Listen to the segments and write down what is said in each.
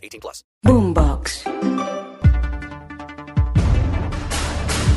18 plus. Boombox.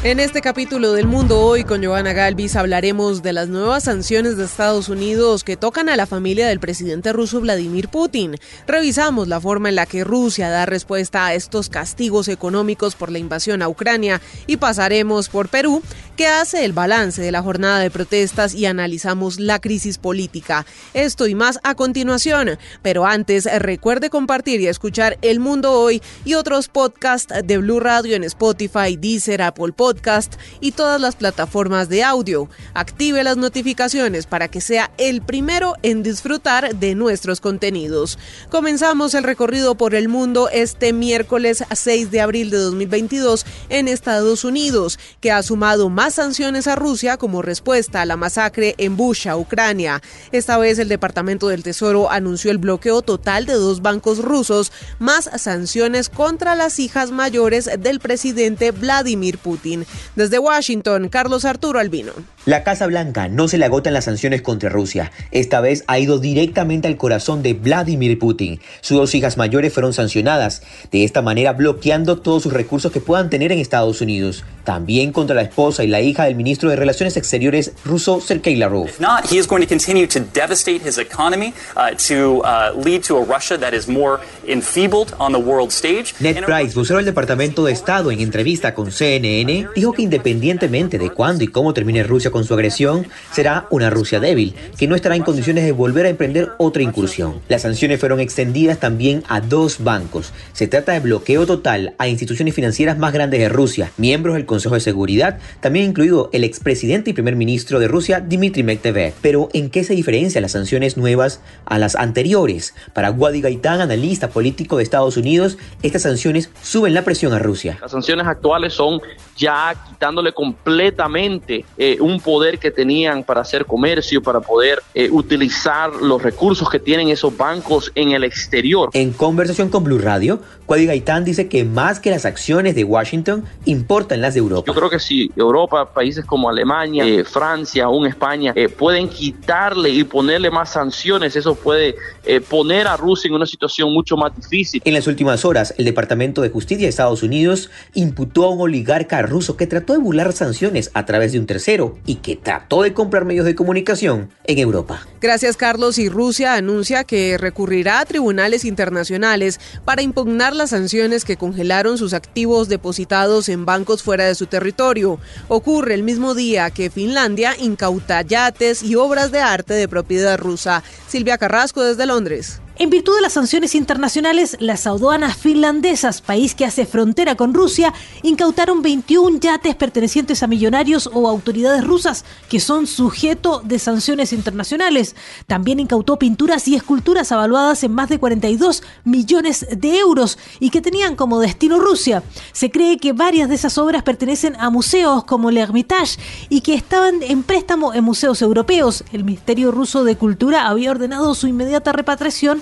En este capítulo del Mundo Hoy con Joana Galvis hablaremos de las nuevas sanciones de Estados Unidos que tocan a la familia del presidente ruso Vladimir Putin. Revisamos la forma en la que Rusia da respuesta a estos castigos económicos por la invasión a Ucrania y pasaremos por Perú, que hace el balance de la jornada de protestas y analizamos la crisis política. Esto y más a continuación, pero antes recuerde compartir y escuchar El Mundo Hoy y otros podcasts de Blue Radio en Spotify, Deezer, Apple podcast y todas las plataformas de audio. Active las notificaciones para que sea el primero en disfrutar de nuestros contenidos. Comenzamos el recorrido por el mundo este miércoles 6 de abril de 2022 en Estados Unidos, que ha sumado más sanciones a Rusia como respuesta a la masacre en Busha, Ucrania. Esta vez el Departamento del Tesoro anunció el bloqueo total de dos bancos rusos, más sanciones contra las hijas mayores del presidente Vladimir Putin. Desde Washington, Carlos Arturo Albino. La Casa Blanca no se le agotan las sanciones contra Rusia. Esta vez ha ido directamente al corazón de Vladimir Putin. Sus dos hijas mayores fueron sancionadas, de esta manera bloqueando todos sus recursos que puedan tener en Estados Unidos. También contra la esposa y la hija del ministro de Relaciones Exteriores ruso Sergei Lavrov. If not, he is going to continue to devastate his economy, uh, to uh, lead to a Russia that is more enfeebled on the world stage. Ned Price, vocero del Departamento de Estado, en entrevista con CNN, dijo que independientemente de cuándo y cómo termine Rusia con su agresión, será una Rusia débil, que no estará en condiciones de volver a emprender otra incursión. Las sanciones fueron extendidas también a dos bancos. Se trata de bloqueo total a instituciones financieras más grandes de Rusia, miembros del Consejo de Seguridad, también incluido el expresidente y primer ministro de Rusia, Dmitry Medvedev. Pero, ¿en qué se diferencian las sanciones nuevas a las anteriores? Para Wadi Gaitán, analista político de Estados Unidos, estas sanciones suben la presión a Rusia. Las sanciones actuales son ya quitándole completamente eh, un poder que tenían para hacer comercio, para poder eh, utilizar los recursos que tienen esos bancos en el exterior. En conversación con Blue Radio, Wadi Gaitán dice que más que las acciones de Washington, importan las de Europa. Yo creo que si Europa, países como Alemania, eh, Francia, aún España, eh, pueden quitarle y ponerle más sanciones, eso puede eh, poner a Rusia en una situación mucho más difícil. En las últimas horas, el Departamento de Justicia de Estados Unidos imputó a un oligarca ruso que trató de burlar sanciones a través de un tercero y que trató de comprar medios de comunicación en Europa. Gracias, Carlos. Y Rusia anuncia que recurrirá a tribunales internacionales para impugnar las sanciones que congelaron sus activos depositados en bancos fuera de su territorio. Ocurre el mismo día que Finlandia incauta yates y obras de arte de propiedad rusa. Silvia Carrasco desde Londres. En virtud de las sanciones internacionales, las aduanas finlandesas, país que hace frontera con Rusia, incautaron 21 yates pertenecientes a millonarios o autoridades rusas que son sujeto de sanciones internacionales. También incautó pinturas y esculturas avaluadas en más de 42 millones de euros y que tenían como destino Rusia. Se cree que varias de esas obras pertenecen a museos como el Hermitage y que estaban en préstamo en museos europeos. El Ministerio Ruso de Cultura había ordenado su inmediata repatriación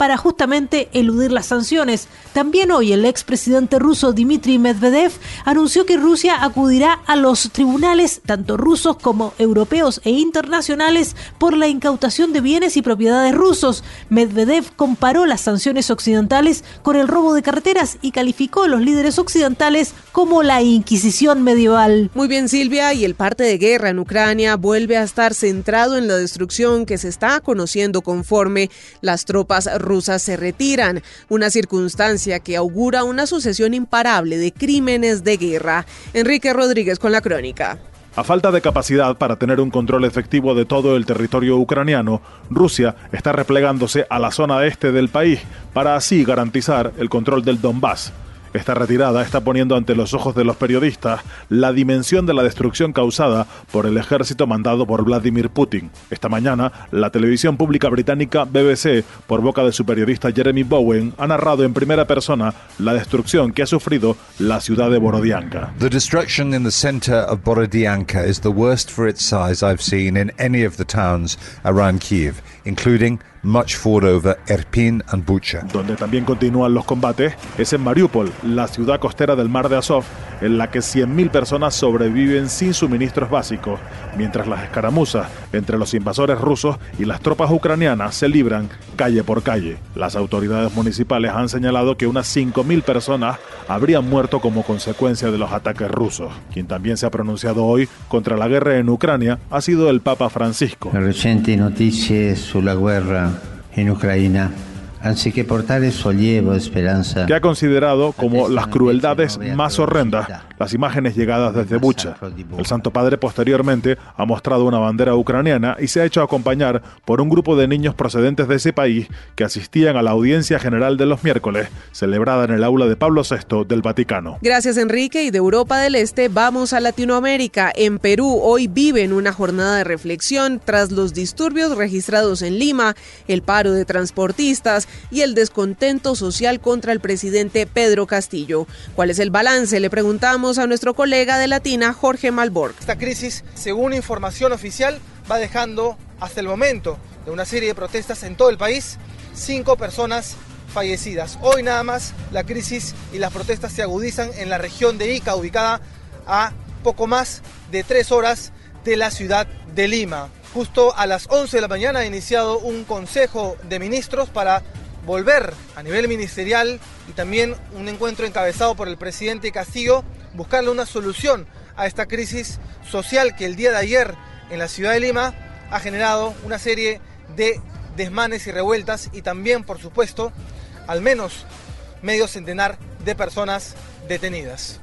para justamente eludir las sanciones. También hoy el expresidente ruso Dmitry Medvedev anunció que Rusia acudirá a los tribunales, tanto rusos como europeos e internacionales, por la incautación de bienes y propiedades rusos. Medvedev comparó las sanciones occidentales con el robo de carreteras y calificó a los líderes occidentales como la Inquisición medieval. Muy bien, Silvia, y el parte de guerra en Ucrania vuelve a estar centrado en la destrucción que se está conociendo conforme las tropas rusas se retiran, una circunstancia que augura una sucesión imparable de crímenes de guerra. Enrique Rodríguez con la crónica. A falta de capacidad para tener un control efectivo de todo el territorio ucraniano, Rusia está replegándose a la zona este del país para así garantizar el control del Donbass. Esta retirada está poniendo ante los ojos de los periodistas la dimensión de la destrucción causada por el ejército mandado por Vladimir Putin. Esta mañana, la televisión pública británica BBC, por boca de su periodista Jeremy Bowen, ha narrado en primera persona la destrucción que ha sufrido la ciudad de Borodianka. The destruction in the center of Borodianka is the worst for its size I've seen in any of the towns around Kiev, including much fought over Erpin and Bucha. Donde también continúan los combates es en Mariupol, la ciudad costera del mar de Azov, en la que 100.000 personas sobreviven sin suministros básicos, mientras las escaramuzas entre los invasores rusos y las tropas ucranianas se libran calle por calle. Las autoridades municipales han señalado que unas 5.000 personas habrían muerto como consecuencia de los ataques rusos. Quien también se ha pronunciado hoy contra la guerra en Ucrania ha sido el Papa Francisco. Le recenti notizie sulla guerra in Ucraina anziché portare sollievo e esperanza. que ha considerado como las crueldades más horrendas las imágenes llegadas desde Bucha. El Santo Padre posteriormente ha mostrado una bandera ucraniana y se ha hecho acompañar por un grupo de niños procedentes de ese país que asistían a la audiencia general de los miércoles, celebrada en el aula de Pablo VI del Vaticano. Gracias Enrique y de Europa del Este vamos a Latinoamérica. En Perú hoy viven una jornada de reflexión tras los disturbios registrados en Lima, el paro de transportistas y el descontento social contra el presidente Pedro Castillo. ¿Cuál es el balance? Le preguntamos a nuestro colega de Latina, Jorge Malborg. Esta crisis, según información oficial, va dejando hasta el momento de una serie de protestas en todo el país, cinco personas fallecidas. Hoy nada más la crisis y las protestas se agudizan en la región de Ica, ubicada a poco más de tres horas de la ciudad de Lima. Justo a las 11 de la mañana ha iniciado un consejo de ministros para volver a nivel ministerial y también un encuentro encabezado por el presidente Castillo, buscarle una solución a esta crisis social que el día de ayer en la ciudad de Lima ha generado una serie de desmanes y revueltas y también, por supuesto, al menos medio centenar de personas detenidas.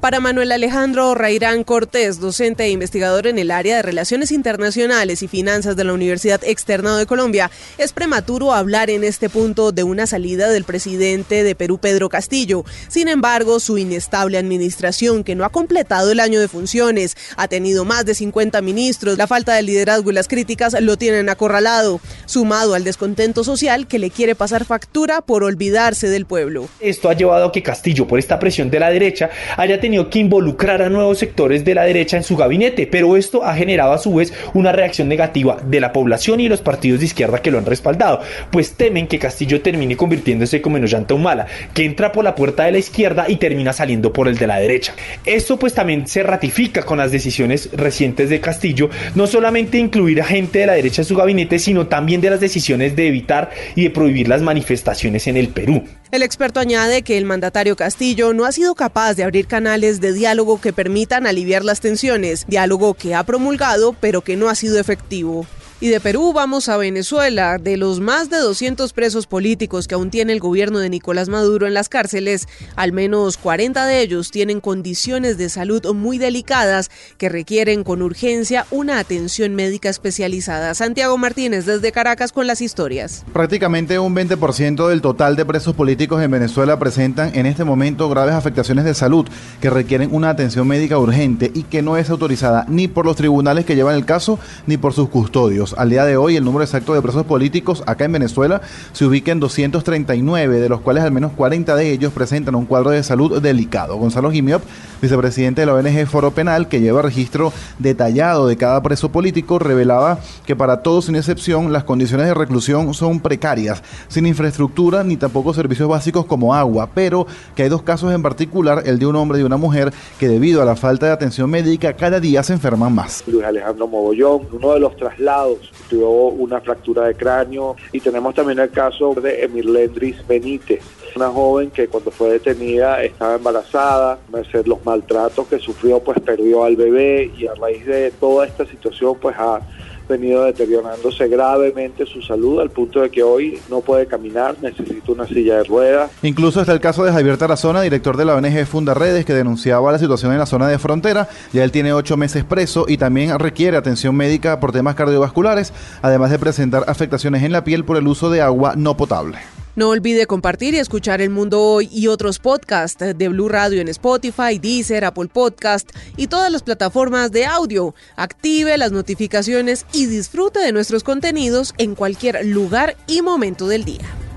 Para Manuel Alejandro Rairán Cortés, docente e investigador en el área de Relaciones Internacionales y Finanzas de la Universidad Externa de Colombia, es prematuro hablar en este punto de una salida del presidente de Perú, Pedro Castillo. Sin embargo, su inestable administración, que no ha completado el año de funciones, ha tenido más de 50 ministros, la falta de liderazgo y las críticas lo tienen acorralado, sumado al descontento social que le quiere pasar factura por olvidarse del pueblo. Esto ha llevado a que Castillo, por esta presión de la derecha, haya tenido que involucrar a nuevos sectores de la derecha en su gabinete, pero esto ha generado a su vez una reacción negativa de la población y los partidos de izquierda que lo han respaldado, pues temen que Castillo termine convirtiéndose como en Ollanta Humala, que entra por la puerta de la izquierda y termina saliendo por el de la derecha. Esto pues también se ratifica con las decisiones recientes de Castillo, no solamente incluir a gente de la derecha en su gabinete, sino también de las decisiones de evitar y de prohibir las manifestaciones en el Perú. El experto añade que el mandatario Castillo no ha sido capaz de abrir canales de diálogo que permitan aliviar las tensiones, diálogo que ha promulgado pero que no ha sido efectivo. Y de Perú vamos a Venezuela. De los más de 200 presos políticos que aún tiene el gobierno de Nicolás Maduro en las cárceles, al menos 40 de ellos tienen condiciones de salud muy delicadas que requieren con urgencia una atención médica especializada. Santiago Martínez desde Caracas con las historias. Prácticamente un 20% del total de presos políticos en Venezuela presentan en este momento graves afectaciones de salud que requieren una atención médica urgente y que no es autorizada ni por los tribunales que llevan el caso ni por sus custodios. Al día de hoy, el número exacto de presos políticos acá en Venezuela se ubica en 239, de los cuales al menos 40 de ellos presentan un cuadro de salud delicado. Gonzalo Gimiop, vicepresidente de la ONG Foro Penal, que lleva registro detallado de cada preso político, revelaba que para todos, sin excepción, las condiciones de reclusión son precarias, sin infraestructura ni tampoco servicios básicos como agua, pero que hay dos casos en particular, el de un hombre y una mujer, que debido a la falta de atención médica cada día se enferman más. Luis Alejandro Mogollón, uno de los traslados tuvo una fractura de cráneo y tenemos también el caso de Emir Lendris Benítez, una joven que cuando fue detenida estaba embarazada, merced los maltratos que sufrió pues perdió al bebé y a raíz de toda esta situación pues ha venido deteriorándose gravemente su salud al punto de que hoy no puede caminar, necesita una silla de ruedas. Incluso está el caso de Javier Tarazona, director de la ONG Funda Redes, que denunciaba la situación en la zona de frontera. Ya él tiene ocho meses preso y también requiere atención médica por temas cardiovasculares, además de presentar afectaciones en la piel por el uso de agua no potable. No olvide compartir y escuchar El Mundo Hoy y otros podcasts de Blue Radio en Spotify, Deezer, Apple Podcast y todas las plataformas de audio. Active las notificaciones y disfrute de nuestros contenidos en cualquier lugar y momento del día.